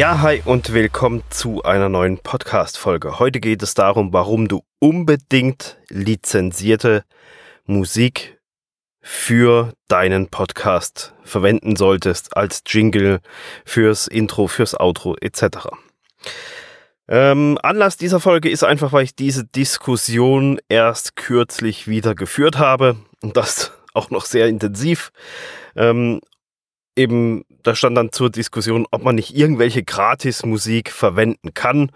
Ja, hi und willkommen zu einer neuen Podcast-Folge. Heute geht es darum, warum du unbedingt lizenzierte Musik für deinen Podcast verwenden solltest als Jingle fürs Intro, fürs Outro etc. Ähm, Anlass dieser Folge ist einfach, weil ich diese Diskussion erst kürzlich wieder geführt habe und das auch noch sehr intensiv. Ähm, eben, da stand dann zur Diskussion, ob man nicht irgendwelche Gratis-Musik verwenden kann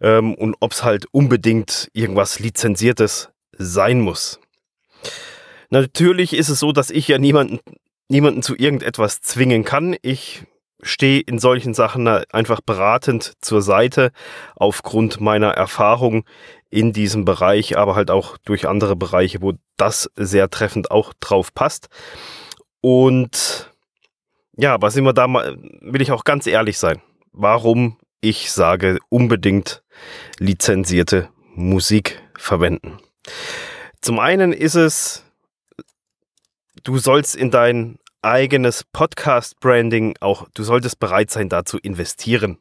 ähm, und ob es halt unbedingt irgendwas Lizenziertes sein muss. Natürlich ist es so, dass ich ja niemanden, niemanden zu irgendetwas zwingen kann. Ich stehe in solchen Sachen einfach beratend zur Seite aufgrund meiner Erfahrung in diesem Bereich, aber halt auch durch andere Bereiche, wo das sehr treffend auch drauf passt. Und ja, sind wir da mal, will ich auch ganz ehrlich sein, warum ich sage, unbedingt lizenzierte Musik verwenden. Zum einen ist es du sollst in dein eigenes Podcast-Branding auch, du solltest bereit sein, da zu investieren.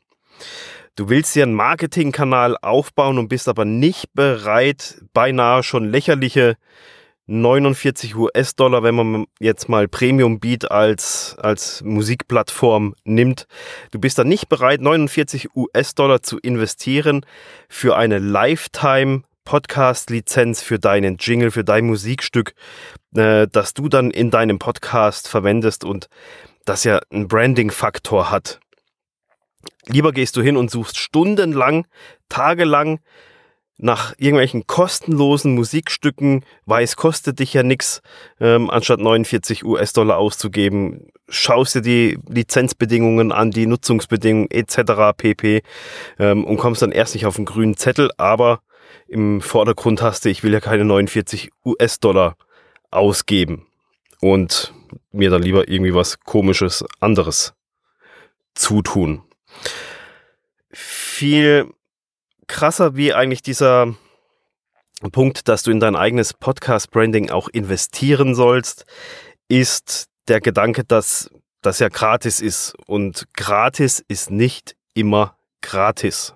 Du willst dir einen Marketingkanal aufbauen und bist aber nicht bereit, beinahe schon lächerliche 49 US-Dollar, wenn man jetzt mal Premium Beat als, als Musikplattform nimmt. Du bist dann nicht bereit, 49 US-Dollar zu investieren für eine Lifetime Podcast-Lizenz für deinen Jingle, für dein Musikstück, äh, das du dann in deinem Podcast verwendest und das ja einen Branding-Faktor hat. Lieber gehst du hin und suchst stundenlang, tagelang nach irgendwelchen kostenlosen Musikstücken, weil es kostet dich ja nichts, ähm, anstatt 49 US-Dollar auszugeben. Schaust dir die Lizenzbedingungen an, die Nutzungsbedingungen etc. pp. Ähm, und kommst dann erst nicht auf den grünen Zettel, aber im Vordergrund hast du, ich will ja keine 49 US-Dollar ausgeben und mir dann lieber irgendwie was komisches anderes zutun. Viel krasser wie eigentlich dieser Punkt, dass du in dein eigenes Podcast-Branding auch investieren sollst, ist der Gedanke, dass das ja gratis ist. Und gratis ist nicht immer gratis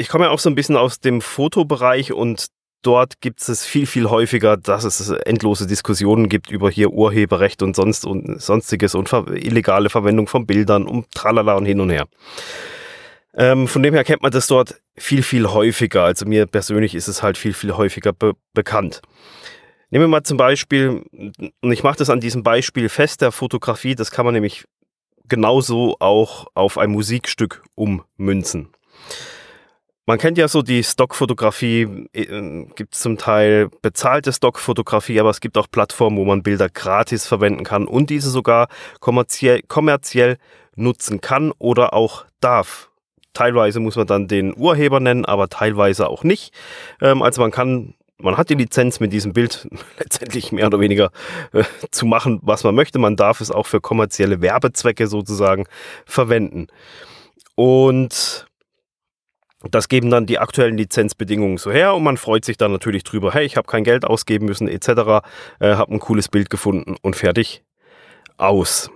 ich komme ja auch so ein bisschen aus dem Fotobereich und dort gibt es viel, viel häufiger, dass es endlose Diskussionen gibt über hier Urheberrecht und sonst und sonstiges und illegale Verwendung von Bildern und tralala und hin und her. Ähm, von dem her kennt man das dort viel, viel häufiger. Also mir persönlich ist es halt viel, viel häufiger be bekannt. Nehmen wir mal zum Beispiel, und ich mache das an diesem Beispiel fest der Fotografie, das kann man nämlich genauso auch auf ein Musikstück ummünzen. Man kennt ja so die Stockfotografie, äh, gibt zum Teil bezahlte Stockfotografie, aber es gibt auch Plattformen, wo man Bilder gratis verwenden kann und diese sogar kommerziell, kommerziell nutzen kann oder auch darf. Teilweise muss man dann den Urheber nennen, aber teilweise auch nicht. Ähm, also man kann, man hat die Lizenz mit diesem Bild letztendlich mehr oder weniger äh, zu machen, was man möchte. Man darf es auch für kommerzielle Werbezwecke sozusagen verwenden. Und das geben dann die aktuellen Lizenzbedingungen so her und man freut sich dann natürlich drüber, hey, ich habe kein Geld ausgeben müssen etc., äh, habe ein cooles Bild gefunden und fertig aus.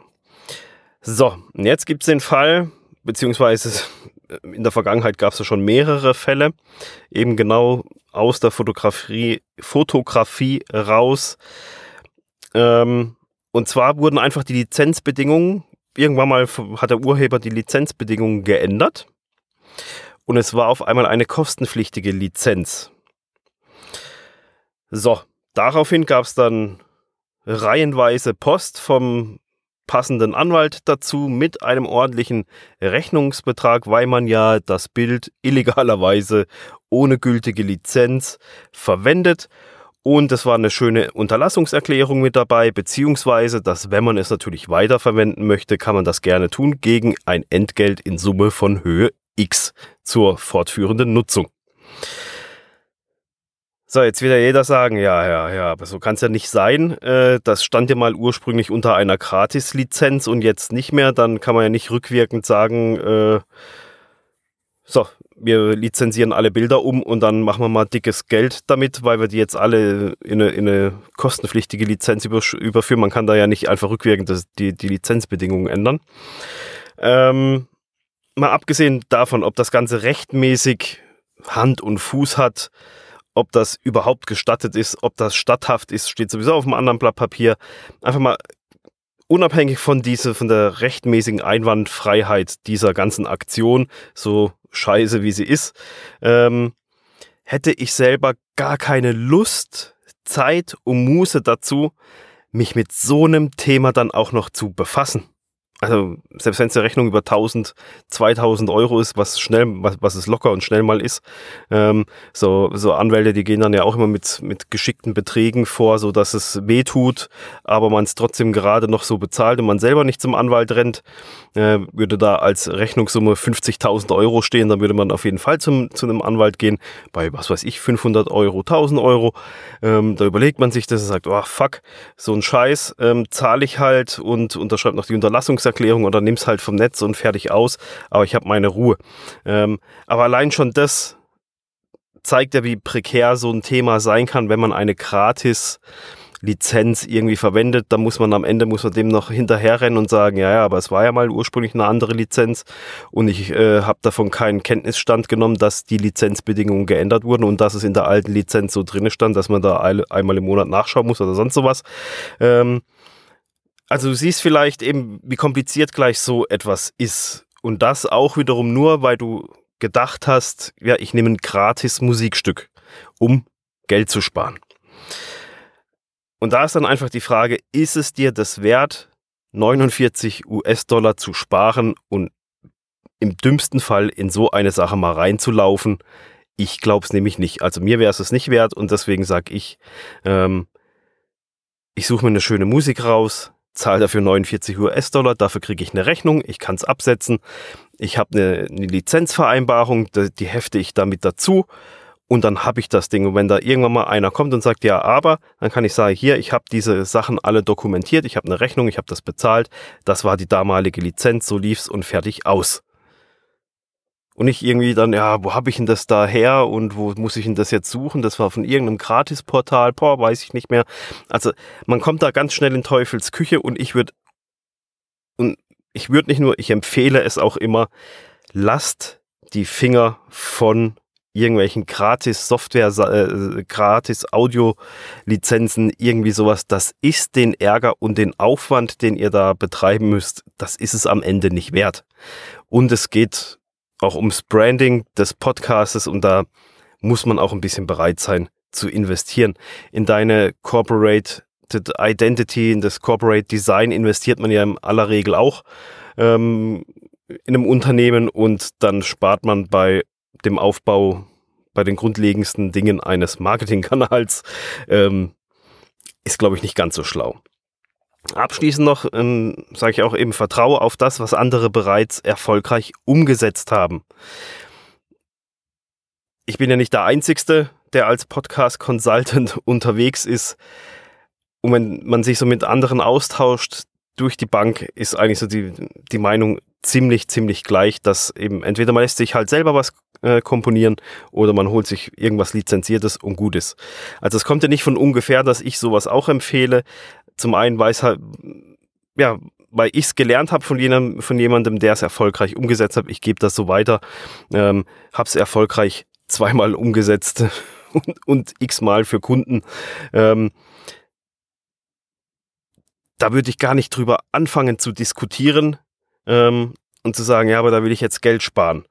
So, und jetzt gibt es den Fall, beziehungsweise in der Vergangenheit gab es schon mehrere Fälle, eben genau aus der Fotografie, Fotografie raus. Ähm, und zwar wurden einfach die Lizenzbedingungen, irgendwann mal hat der Urheber die Lizenzbedingungen geändert und es war auf einmal eine kostenpflichtige Lizenz. So, daraufhin gab es dann reihenweise Post vom passenden Anwalt dazu mit einem ordentlichen Rechnungsbetrag, weil man ja das Bild illegalerweise ohne gültige Lizenz verwendet. Und es war eine schöne Unterlassungserklärung mit dabei, beziehungsweise, dass wenn man es natürlich weiterverwenden möchte, kann man das gerne tun gegen ein Entgelt in Summe von Höhe X zur fortführenden Nutzung. So, jetzt wird ja jeder sagen, ja, ja, ja, aber so kann es ja nicht sein. Äh, das stand ja mal ursprünglich unter einer Gratis-Lizenz und jetzt nicht mehr. Dann kann man ja nicht rückwirkend sagen, äh, so, wir lizenzieren alle Bilder um und dann machen wir mal dickes Geld damit, weil wir die jetzt alle in eine, in eine kostenpflichtige Lizenz überführen. Man kann da ja nicht einfach rückwirkend das, die, die Lizenzbedingungen ändern. Ähm, mal abgesehen davon, ob das Ganze rechtmäßig Hand und Fuß hat, ob das überhaupt gestattet ist, ob das statthaft ist, steht sowieso auf einem anderen Blatt Papier. Einfach mal unabhängig von dieser, von der rechtmäßigen Einwandfreiheit dieser ganzen Aktion, so scheiße wie sie ist, ähm, hätte ich selber gar keine Lust, Zeit und Muße dazu, mich mit so einem Thema dann auch noch zu befassen also selbst wenn es eine Rechnung über 1000, 2000 Euro ist, was schnell, was, was es locker und schnell mal ist, ähm, so, so Anwälte, die gehen dann ja auch immer mit, mit geschickten Beträgen vor, so dass es weh tut, aber man es trotzdem gerade noch so bezahlt und man selber nicht zum Anwalt rennt, äh, würde da als Rechnungssumme 50.000 Euro stehen, dann würde man auf jeden Fall zum, zu einem Anwalt gehen, bei was weiß ich, 500 Euro, 1000 Euro, ähm, da überlegt man sich das und sagt, oh fuck, so ein Scheiß, ähm, zahle ich halt und unterschreibt noch die Unterlassungs Begriffserklärung oder nimm's halt vom Netz und fertig aus, aber ich habe meine Ruhe. Ähm, aber allein schon das zeigt ja, wie prekär so ein Thema sein kann, wenn man eine gratis Lizenz irgendwie verwendet, dann muss man am Ende muss man dem noch hinterherrennen und sagen, ja, ja, aber es war ja mal ursprünglich eine andere Lizenz und ich äh, habe davon keinen Kenntnisstand genommen, dass die Lizenzbedingungen geändert wurden und dass es in der alten Lizenz so drin stand, dass man da einmal im Monat nachschauen muss oder sonst sowas. Ähm, also du siehst vielleicht eben, wie kompliziert gleich so etwas ist. Und das auch wiederum nur, weil du gedacht hast, ja, ich nehme ein gratis Musikstück, um Geld zu sparen. Und da ist dann einfach die Frage, ist es dir das wert, 49 US-Dollar zu sparen und im dümmsten Fall in so eine Sache mal reinzulaufen? Ich glaube es nämlich nicht. Also mir wäre es es nicht wert und deswegen sage ich, ähm, ich suche mir eine schöne Musik raus, zahle dafür 49 US-Dollar, dafür kriege ich eine Rechnung, ich kann es absetzen, ich habe eine, eine Lizenzvereinbarung, die, hefte ich damit dazu. Und dann habe ich das Ding. Und wenn da irgendwann mal einer kommt und sagt, ja, aber, dann kann ich sagen, hier, ich habe diese Sachen alle dokumentiert, ich habe eine Rechnung, ich habe das bezahlt, das war die damalige Lizenz, so lief's und fertig aus und nicht irgendwie dann, ja, wo habe ich denn das da her und wo muss ich denn das jetzt suchen? Das war von irgendeinem Gratisportal, boah, weiß ich nicht mehr. Also man kommt da ganz schnell in Teufels Küche und ich würde, und ich würde nicht nur, ich empfehle es auch immer, lasst die Finger von irgendwelchen gratis Software, äh, gratis Audio-Lizenzen, irgendwie sowas. Das ist den Ärger und den Aufwand, den ihr da betreiben müsst, das ist es am Ende nicht wert. Und es geht auch ums Branding des Podcastes und da muss man auch ein bisschen bereit sein zu investieren. In deine Corporate Identity, in das Corporate Design investiert man ja in aller Regel auch ähm, in einem Unternehmen und dann spart man bei dem Aufbau, bei den grundlegendsten Dingen eines Marketingkanals, ähm, ist, glaube ich, nicht ganz so schlau. Abschließend noch ähm, sage ich auch eben, vertraue auf das, was andere bereits erfolgreich umgesetzt haben. Ich bin ja nicht der Einzige, der als Podcast-Consultant unterwegs ist. Und wenn man sich so mit anderen austauscht, durch die Bank ist eigentlich so die, die Meinung ziemlich, ziemlich gleich, dass eben entweder man lässt sich halt selber was äh, komponieren oder man holt sich irgendwas Lizenziertes und gut ist. Also es kommt ja nicht von ungefähr, dass ich sowas auch empfehle, zum einen weiß halt, ja, weil ich es gelernt habe von jemandem, von jemandem, der es erfolgreich umgesetzt hat. Ich gebe das so weiter, ähm, habe es erfolgreich zweimal umgesetzt und, und x-mal für Kunden. Ähm, da würde ich gar nicht drüber anfangen zu diskutieren ähm, und zu sagen, ja, aber da will ich jetzt Geld sparen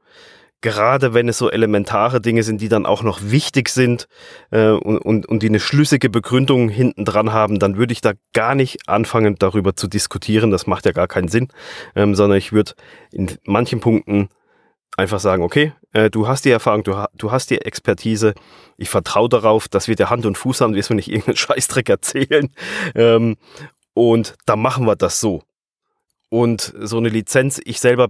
gerade wenn es so elementare Dinge sind, die dann auch noch wichtig sind äh, und, und, und die eine schlüssige Begründung hinten dran haben, dann würde ich da gar nicht anfangen, darüber zu diskutieren. Das macht ja gar keinen Sinn, ähm, sondern ich würde in manchen Punkten einfach sagen, okay, äh, du hast die Erfahrung, du, du hast die Expertise, ich vertraue darauf, dass wir der Hand und Fuß haben, wirst mir nicht irgendeinen Scheißdreck erzählen. Ähm, und da machen wir das so. Und so eine Lizenz, ich selber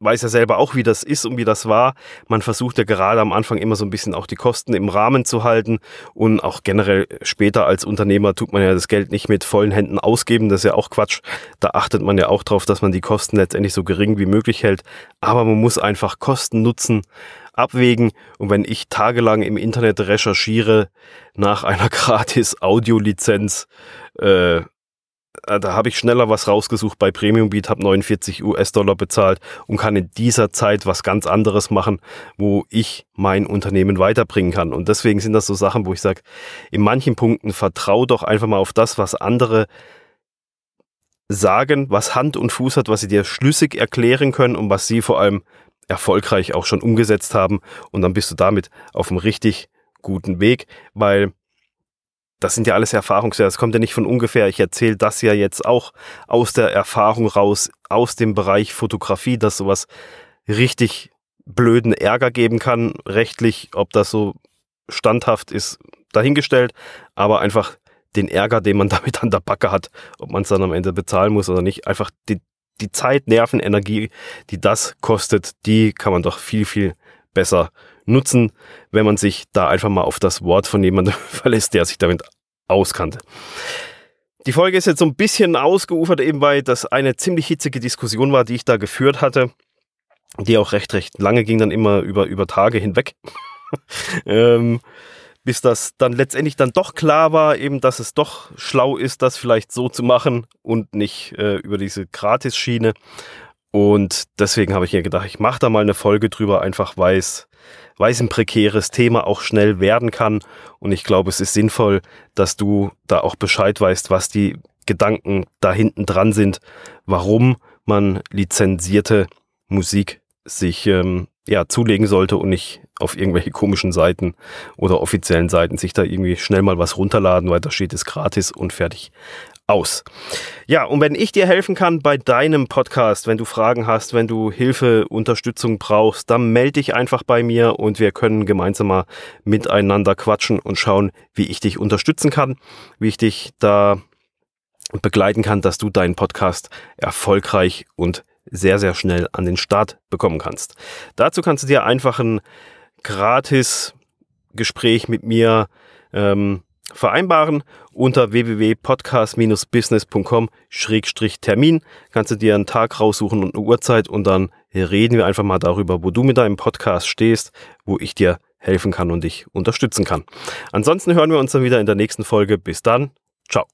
weiß ja selber auch, wie das ist und wie das war. Man versucht ja gerade am Anfang immer so ein bisschen auch die Kosten im Rahmen zu halten und auch generell später als Unternehmer tut man ja das Geld nicht mit vollen Händen ausgeben. Das ist ja auch Quatsch. Da achtet man ja auch drauf, dass man die Kosten letztendlich so gering wie möglich hält. Aber man muss einfach Kosten nutzen abwägen. Und wenn ich tagelang im Internet recherchiere nach einer gratis Audiolizenz, äh, da habe ich schneller was rausgesucht bei Premium Beat, habe 49 US-Dollar bezahlt und kann in dieser Zeit was ganz anderes machen, wo ich mein Unternehmen weiterbringen kann. Und deswegen sind das so Sachen, wo ich sage, in manchen Punkten vertraue doch einfach mal auf das, was andere sagen, was Hand und Fuß hat, was sie dir schlüssig erklären können und was sie vor allem erfolgreich auch schon umgesetzt haben. Und dann bist du damit auf einem richtig guten Weg, weil das sind ja alles Erfahrungswerte. Es kommt ja nicht von ungefähr. Ich erzähle das ja jetzt auch aus der Erfahrung raus, aus dem Bereich Fotografie, dass sowas richtig blöden Ärger geben kann, rechtlich, ob das so standhaft ist, dahingestellt, aber einfach den Ärger, den man damit an der Backe hat, ob man es dann am Ende bezahlen muss oder nicht, einfach die, die Zeit, Nerven, Energie, die das kostet, die kann man doch viel, viel besser nutzen, wenn man sich da einfach mal auf das Wort von jemandem verlässt, der sich damit auskannte. Die Folge ist jetzt so ein bisschen ausgeufert, eben weil das eine ziemlich hitzige Diskussion war, die ich da geführt hatte, die auch recht, recht lange ging, dann immer über, über Tage hinweg. ähm, bis das dann letztendlich dann doch klar war, eben, dass es doch schlau ist, das vielleicht so zu machen und nicht äh, über diese Gratis-Schiene. Und deswegen habe ich mir gedacht, ich mache da mal eine Folge drüber, einfach weil es, ein prekäres Thema auch schnell werden kann. Und ich glaube, es ist sinnvoll, dass du da auch Bescheid weißt, was die Gedanken da hinten dran sind, warum man lizenzierte Musik sich ähm, ja, zulegen sollte und nicht auf irgendwelche komischen Seiten oder offiziellen Seiten sich da irgendwie schnell mal was runterladen, weil da steht es gratis und fertig aus. Ja, und wenn ich dir helfen kann bei deinem Podcast, wenn du Fragen hast, wenn du Hilfe, Unterstützung brauchst, dann melde dich einfach bei mir und wir können gemeinsam mal miteinander quatschen und schauen, wie ich dich unterstützen kann, wie ich dich da begleiten kann, dass du deinen Podcast erfolgreich und sehr, sehr schnell an den Start bekommen kannst. Dazu kannst du dir einfach ein gratis Gespräch mit mir ähm, vereinbaren unter www.podcast-business.com-termin. Kannst du dir einen Tag raussuchen und eine Uhrzeit und dann reden wir einfach mal darüber, wo du mit deinem Podcast stehst, wo ich dir helfen kann und dich unterstützen kann. Ansonsten hören wir uns dann wieder in der nächsten Folge. Bis dann. Ciao.